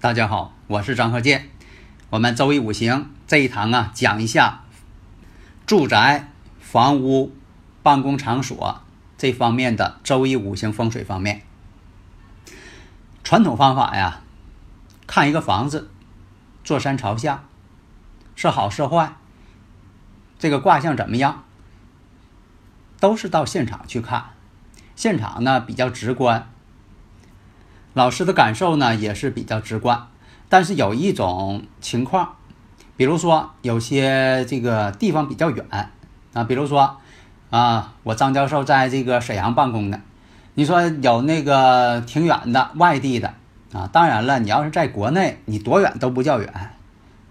大家好，我是张鹤剑。我们周易五行这一堂啊，讲一下住宅、房屋、办公场所这方面的周易五行风水方面。传统方法呀，看一个房子坐山朝向是好是坏，这个卦象怎么样，都是到现场去看。现场呢比较直观。老师的感受呢也是比较直观，但是有一种情况，比如说有些这个地方比较远啊，比如说啊，我张教授在这个沈阳办公的，你说有那个挺远的外地的啊，当然了，你要是在国内，你多远都不叫远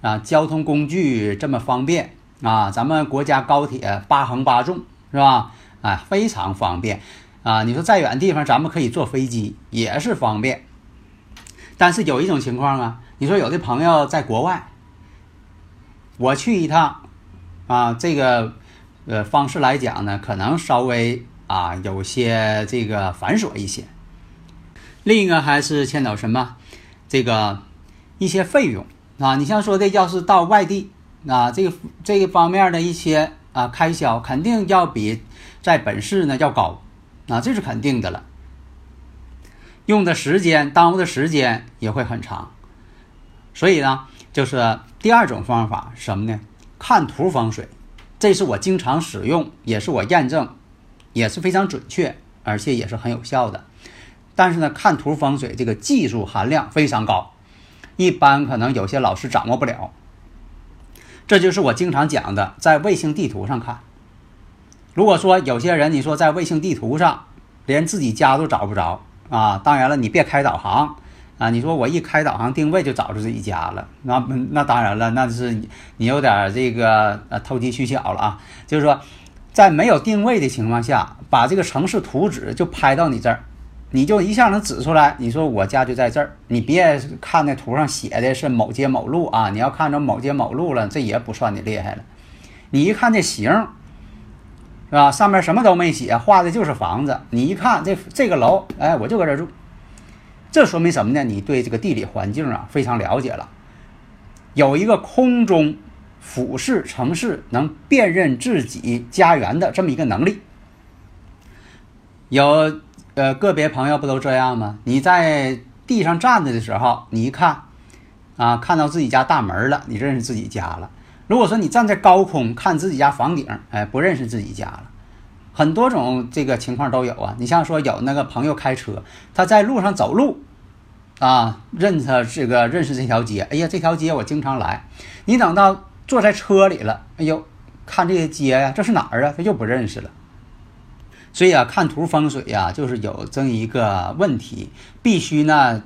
啊，交通工具这么方便啊，咱们国家高铁八横八纵是吧？哎，非常方便。啊，你说再远的地方，咱们可以坐飞机，也是方便。但是有一种情况啊，你说有的朋友在国外，我去一趟，啊，这个呃方式来讲呢，可能稍微啊有些这个繁琐一些。另一个还是牵扯什么，这个一些费用啊，你像说的，要是到外地啊，这个这个方面的一些啊开销，肯定要比在本市呢要高。那这是肯定的了，用的时间耽误的时间也会很长，所以呢，就是第二种方法什么呢？看图风水，这是我经常使用，也是我验证，也是非常准确，而且也是很有效的。但是呢，看图风水这个技术含量非常高，一般可能有些老师掌握不了。这就是我经常讲的，在卫星地图上看。如果说有些人你说在卫星地图上连自己家都找不着啊，当然了，你别开导航啊。你说我一开导航定位就找着自己家了，那那当然了，那是你有点这个呃投机取巧了啊。就是说，在没有定位的情况下，把这个城市图纸就拍到你这儿，你就一下能指出来。你说我家就在这儿，你别看那图上写的是某街某路啊，你要看着某街某路了，这也不算你厉害了。你一看这形。是吧？上面什么都没写，画的就是房子。你一看这这个楼，哎，我就搁这住。这说明什么呢？你对这个地理环境啊非常了解了，有一个空中俯视城市，能辨认自己家园的这么一个能力。有呃个别朋友不都这样吗？你在地上站着的时候，你一看啊，看到自己家大门了，你认识自己家了。如果说你站在高空看自己家房顶，哎，不认识自己家了。很多种这个情况都有啊。你像说有那个朋友开车，他在路上走路，啊，认识这个认识这条街，哎呀，这条街我经常来。你等到坐在车里了，哎呦，看这些街呀，这是哪儿啊？他又不认识了。所以啊，看图风水呀，就是有这么一个问题，必须呢，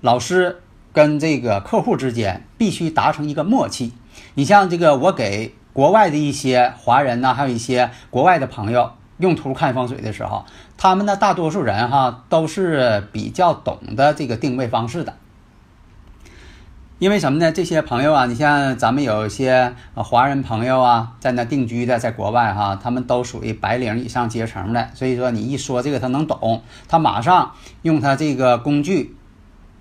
老师跟这个客户之间必须达成一个默契。你像这个，我给国外的一些华人呢，还有一些国外的朋友用图看风水的时候，他们呢，大多数人哈都是比较懂得这个定位方式的。因为什么呢？这些朋友啊，你像咱们有一些华人朋友啊，在那定居的，在国外哈，他们都属于白领以上阶层的，所以说你一说这个，他能懂，他马上用他这个工具，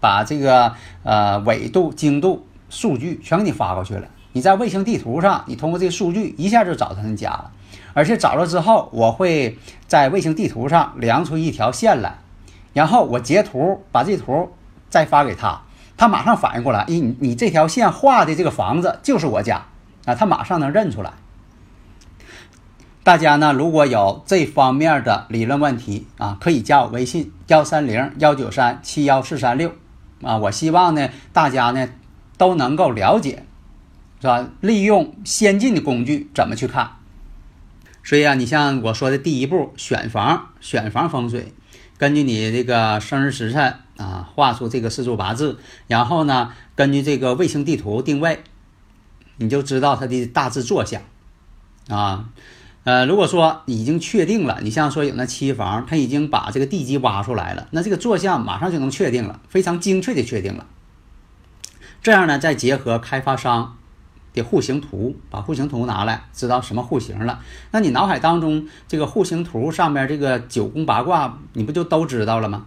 把这个呃纬度、经度数据全给你发过去了。你在卫星地图上，你通过这个数据一下就找到他家了，而且找了之后，我会在卫星地图上量出一条线来，然后我截图，把这图再发给他。他马上反应过来，咦，你你这条线画的这个房子就是我家啊！他马上能认出来。大家呢，如果有这方面的理论问题啊，可以加我微信幺三零幺九三七幺四三六啊。我希望呢，大家呢都能够了解，是吧？利用先进的工具怎么去看？所以啊，你像我说的第一步，选房，选房风水，根据你这个生日时辰。啊，画出这个四柱八字，然后呢，根据这个卫星地图定位，你就知道它的大致坐向。啊，呃，如果说已经确定了，你像说有那期房，他已经把这个地基挖出来了，那这个坐向马上就能确定了，非常精确的确定了。这样呢，再结合开发商的户型图，把户型图拿来，知道什么户型了，那你脑海当中这个户型图上面这个九宫八卦，你不就都知道了吗？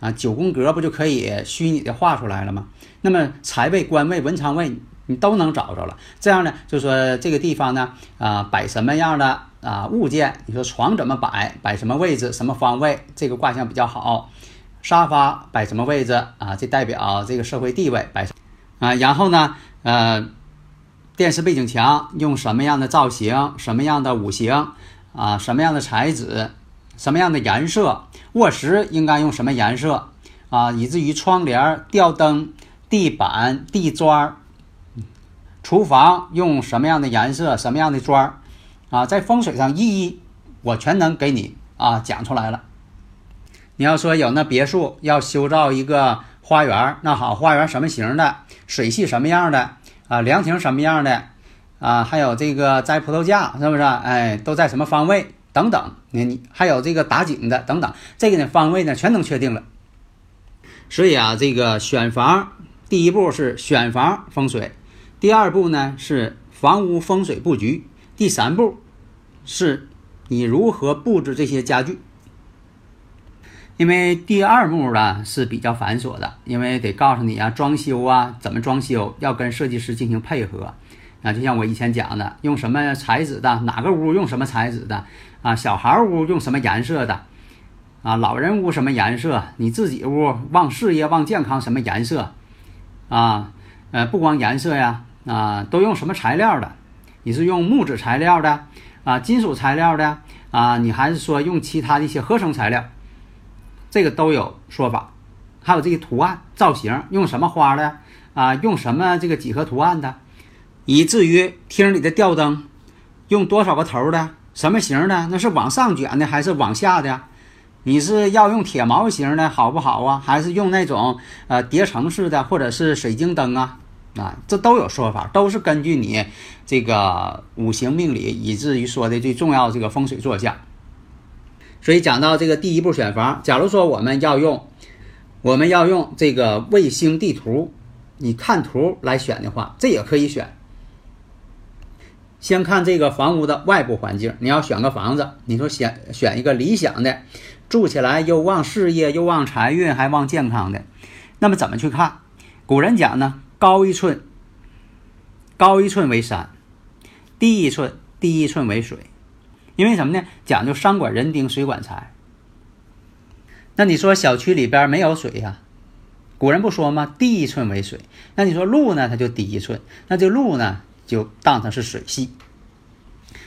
啊，九宫格不就可以虚拟的画出来了吗？那么财位、官位、文昌位你都能找着了。这样呢，就说这个地方呢，啊，摆什么样的啊物件？你说床怎么摆？摆什么位置？什么方位？这个卦象比较好。沙发摆什么位置？啊，这代表这个社会地位摆。啊，然后呢，呃，电视背景墙用什么样的造型？什么样的五行？啊，什么样的材质？什么样的颜色？卧室应该用什么颜色啊？以至于窗帘、吊灯、地板、地砖，厨房用什么样的颜色、什么样的砖啊？在风水上一一我全能给你啊讲出来了。你要说有那别墅要修造一个花园，那好，花园什么型的？水系什么样的？啊，凉亭什么样的？啊，还有这个栽葡萄架是不是？哎，都在什么方位？等等，你你还有这个打井的等等，这个呢方位呢全能确定了。所以啊，这个选房第一步是选房风水，第二步呢是房屋风水布局，第三步是你如何布置这些家具。因为第二步呢是比较繁琐的，因为得告诉你啊，装修啊怎么装修，要跟设计师进行配合。啊，就像我以前讲的，用什么材质的，哪个屋用什么材质的，啊，小孩屋用什么颜色的，啊，老人屋什么颜色，你自己屋望事业、旺健康什么颜色，啊，呃，不光颜色呀，啊，都用什么材料的？你是用木质材料的，啊，金属材料的，啊，你还是说用其他的一些合成材料？这个都有说法。还有这个图案造型，用什么花的？啊，用什么这个几何图案的？以至于厅里的吊灯用多少个头的，什么型的？那是往上卷的还是往下的？你是要用铁毛型的好不好啊？还是用那种呃叠层式的，或者是水晶灯啊？啊，这都有说法，都是根据你这个五行命理，以至于说的最重要这个风水坐向。所以讲到这个第一步选房，假如说我们要用我们要用这个卫星地图，你看图来选的话，这也可以选。先看这个房屋的外部环境，你要选个房子，你说选选一个理想的，住起来又旺事业又旺财运还旺健康的，那么怎么去看？古人讲呢，高一寸，高一寸为山；低一寸，低一寸为水。因为什么呢？讲究山管人丁，水管财。那你说小区里边没有水呀？古人不说吗？地一寸为水。那你说路呢？它就低一寸，那这路呢？就当它是水系。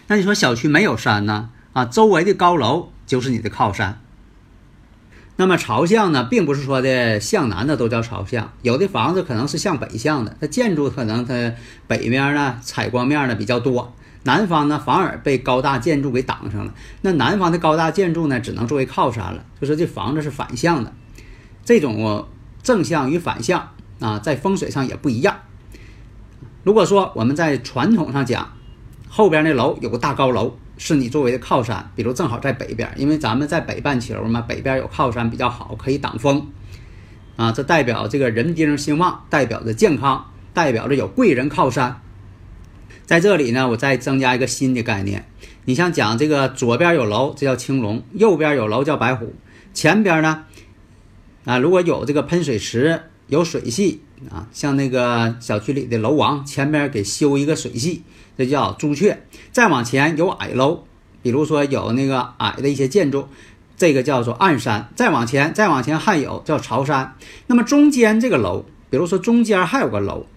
那你说小区没有山呢？啊，周围的高楼就是你的靠山。那么朝向呢，并不是说的向南的都叫朝向，有的房子可能是向北向的，它建筑可能它北面呢采光面呢比较多，南方呢反而被高大建筑给挡上了。那南方的高大建筑呢，只能作为靠山了，就是这房子是反向的。这种正向与反向啊，在风水上也不一样。如果说我们在传统上讲，后边那楼有个大高楼。是你作为的靠山，比如正好在北边，因为咱们在北半球嘛，北边有靠山比较好，可以挡风，啊，这代表这个人丁兴旺，代表着健康，代表着有贵人靠山。在这里呢，我再增加一个新的概念，你像讲这个左边有楼，这叫青龙；右边有楼叫白虎；前边呢，啊，如果有这个喷水池，有水系啊，像那个小区里的楼王前边给修一个水系。这叫朱雀，再往前有矮楼，比如说有那个矮的一些建筑，这个叫做暗山。再往前，再往前还有叫朝山。那么中间这个楼，比如说中间还有个楼，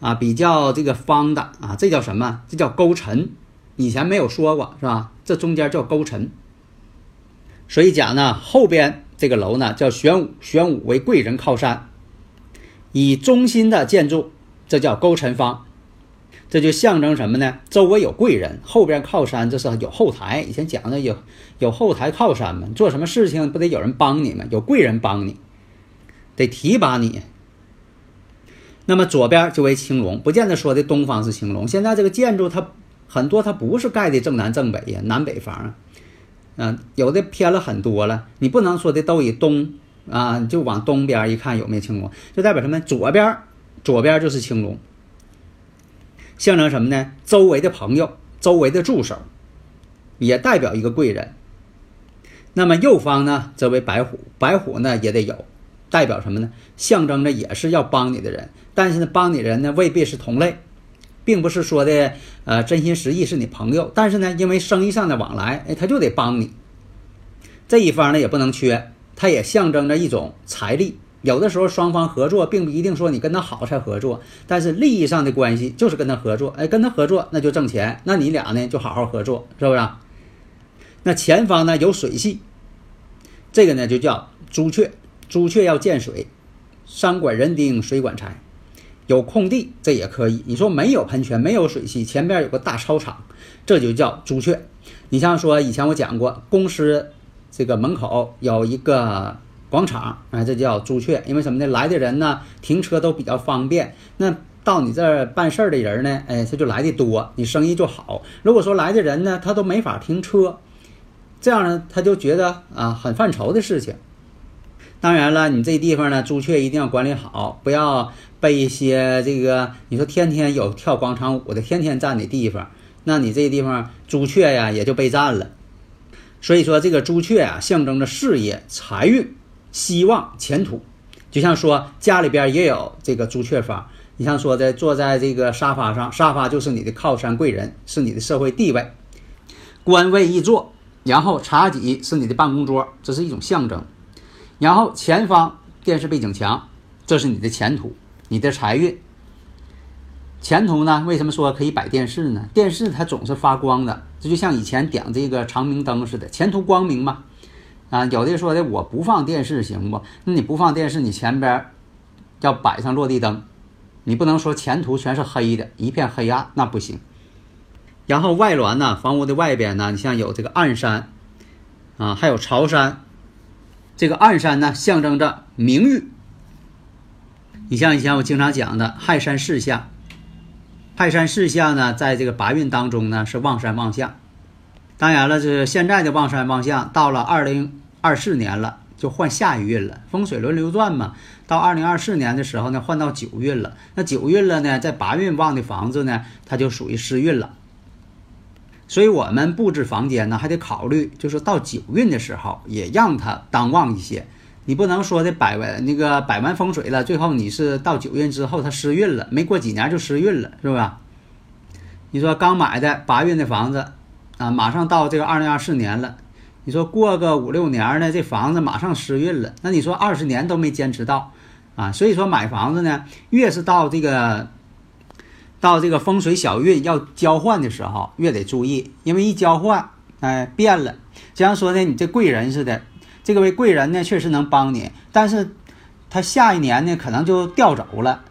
啊，比较这个方的啊，这叫什么？这叫勾陈。以前没有说过是吧？这中间叫勾陈。所以讲呢，后边这个楼呢叫玄武，玄武为贵人靠山，以中心的建筑，这叫勾陈方。这就象征什么呢？周围有贵人，后边靠山，这是有后台。以前讲的有有后台靠山嘛，做什么事情不得有人帮你吗？有贵人帮你，得提拔你。那么左边就为青龙，不见得说的东方是青龙。现在这个建筑它很多，它不是盖的正南正北呀，南北房啊，嗯，有的偏了很多了。你不能说的都以东啊，就往东边一看有没有青龙，就代表什么？左边左边就是青龙。象征什么呢？周围的朋友，周围的助手，也代表一个贵人。那么右方呢，则为白虎，白虎呢也得有，代表什么呢？象征着也是要帮你的人。但是呢，帮你人呢未必是同类，并不是说的呃真心实意是你朋友。但是呢，因为生意上的往来，哎，他就得帮你。这一方呢也不能缺，它也象征着一种财力。有的时候双方合作，并不一定说你跟他好才合作，但是利益上的关系就是跟他合作。哎，跟他合作那就挣钱，那你俩呢就好好合作，是不是？那前方呢有水系，这个呢就叫朱雀，朱雀要见水，山管人丁，水管财。有空地这也可以。你说没有喷泉，没有水系，前边有个大操场，这就叫朱雀。你像说以前我讲过，公司这个门口有一个。广场，哎，这叫朱雀，因为什么呢？来的人呢，停车都比较方便。那到你这儿办事儿的人呢，哎，他就来的多，你生意就好。如果说来的人呢，他都没法停车，这样呢，他就觉得啊，很犯愁的事情。当然了，你这地方呢，朱雀一定要管理好，不要被一些这个你说天天有跳广场舞的，天天占的地方，那你这地方朱雀呀也就被占了。所以说，这个朱雀啊，象征着事业、财运。希望前途，就像说家里边也有这个朱雀方。你像说的坐在这个沙发上，沙发就是你的靠山贵人，是你的社会地位，官位一坐，然后茶几是你的办公桌，这是一种象征。然后前方电视背景墙，这是你的前途，你的财运。前途呢？为什么说可以摆电视呢？电视它总是发光的，这就像以前点这个长明灯似的，前途光明嘛。啊，有的说的我不放电视行不？那你不放电视，你前边要摆上落地灯，你不能说前途全是黑的，一片黑暗，那不行。然后外峦呢，房屋的外边呢，你像有这个暗山，啊，还有朝山。这个暗山呢，象征着名誉。你像以前我经常讲的亥山四象，亥山四象呢，在这个八运当中呢，是旺山旺相。当然了，这现在的旺山旺相，到了二零二四年了，就换下一运了。风水轮流转嘛，到二零二四年的时候呢，换到九运了。那九运了呢，在八运旺的房子呢，它就属于失运了。所以我们布置房间呢，还得考虑，就是到九运的时候，也让它当旺一些。你不能说的摆完那个摆完风水了，最后你是到九运之后它失运了，没过几年就失运了，是不是？你说刚买的八运的房子。啊，马上到这个二零二四年了，你说过个五六年呢，这房子马上失运了。那你说二十年都没坚持到，啊，所以说买房子呢，越是到这个到这个风水小运要交换的时候，越得注意，因为一交换，哎，变了。就像说的你这贵人似的，这个位贵人呢确实能帮你，但是他下一年呢可能就调走了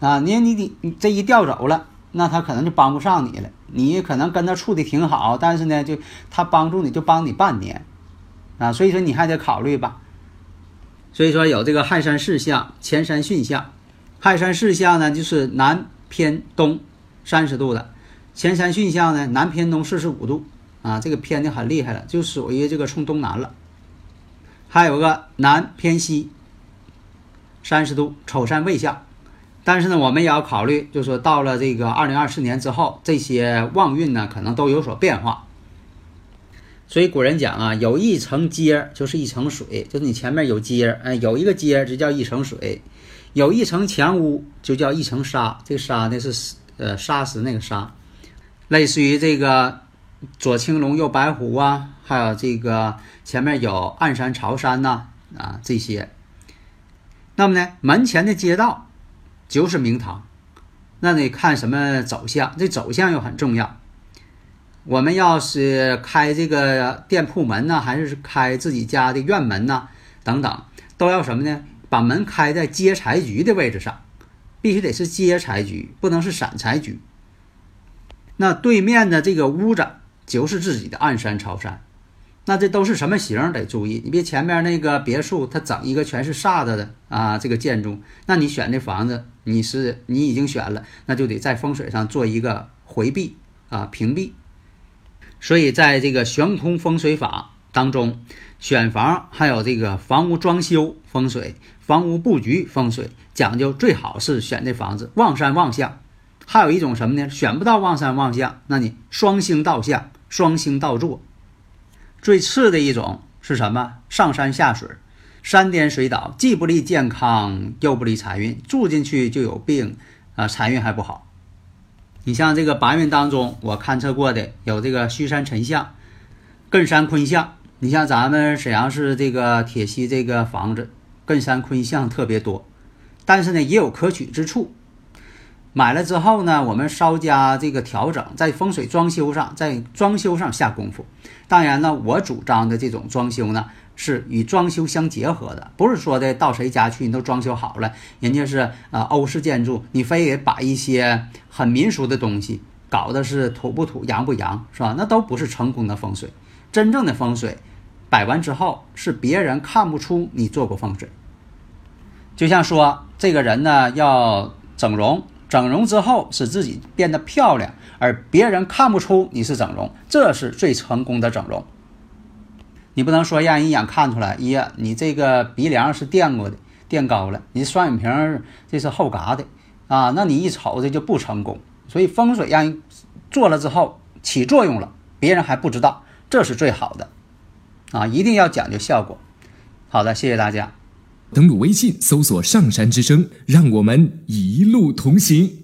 啊！你你你这一调走了，那他可能就帮不上你了。你可能跟他处的挺好，但是呢，就他帮助你就帮你半年啊，所以说你还得考虑吧。所以说有这个亥山巳相、乾山巽相。亥山巳相呢，就是南偏东三十度的；乾山巽相呢，南偏东四十五度啊，这个偏的很厉害了，就属于这个冲东南了。还有个南偏西三十度，丑山未相。但是呢，我们也要考虑，就是说到了这个二零二四年之后，这些旺运呢可能都有所变化。所以古人讲啊，有一层阶就是一层水，就是你前面有阶，哎，有一个阶就叫一层水；有一层墙屋就叫一层沙。这沙呢是呃沙石那个沙，类似于这个左青龙右白虎啊，还有这个前面有暗山朝山呐啊这些。那么呢，门前的街道。就是明堂，那得看什么走向，这走向又很重要。我们要是开这个店铺门呢，还是开自己家的院门呢？等等，都要什么呢？把门开在接财局的位置上，必须得是接财局，不能是散财局。那对面的这个屋子就是自己的暗山朝山。那这都是什么型得注意，你别前面那个别墅，它整一个全是煞的的啊，这个建筑，那你选这房子，你是你已经选了，那就得在风水上做一个回避啊，屏蔽。所以在这个悬空风水法当中，选房还有这个房屋装修风水、房屋布局风水，讲究最好是选这房子望山望向。还有一种什么呢？选不到望山望向，那你双星倒向，双星倒坐。最次的一种是什么？上山下水，山颠水倒，既不利健康，又不利财运，住进去就有病，啊，财运还不好。你像这个八运当中，我勘测过的有这个虚山沉相、艮山坤相。你像咱们沈阳市这个铁西这个房子，艮山坤相特别多，但是呢也有可取之处。买了之后呢，我们稍加这个调整，在风水装修上，在装修上下功夫。当然呢，我主张的这种装修呢，是与装修相结合的，不是说的到谁家去你都装修好了，人家是呃欧式建筑，你非得把一些很民俗的东西搞的是土不土、洋不洋，是吧？那都不是成功的风水。真正的风水，摆完之后是别人看不出你做过风水。就像说这个人呢要整容。整容之后使自己变得漂亮，而别人看不出你是整容，这是最成功的整容。你不能说让人一眼看出来，呀，你这个鼻梁是垫过的，垫高了，你双眼皮这是后嘎的啊，那你一瞅这就不成功。所以风水让人做了之后起作用了，别人还不知道，这是最好的啊，一定要讲究效果。好的，谢谢大家。登录微信，搜索“上山之声”，让我们一路同行。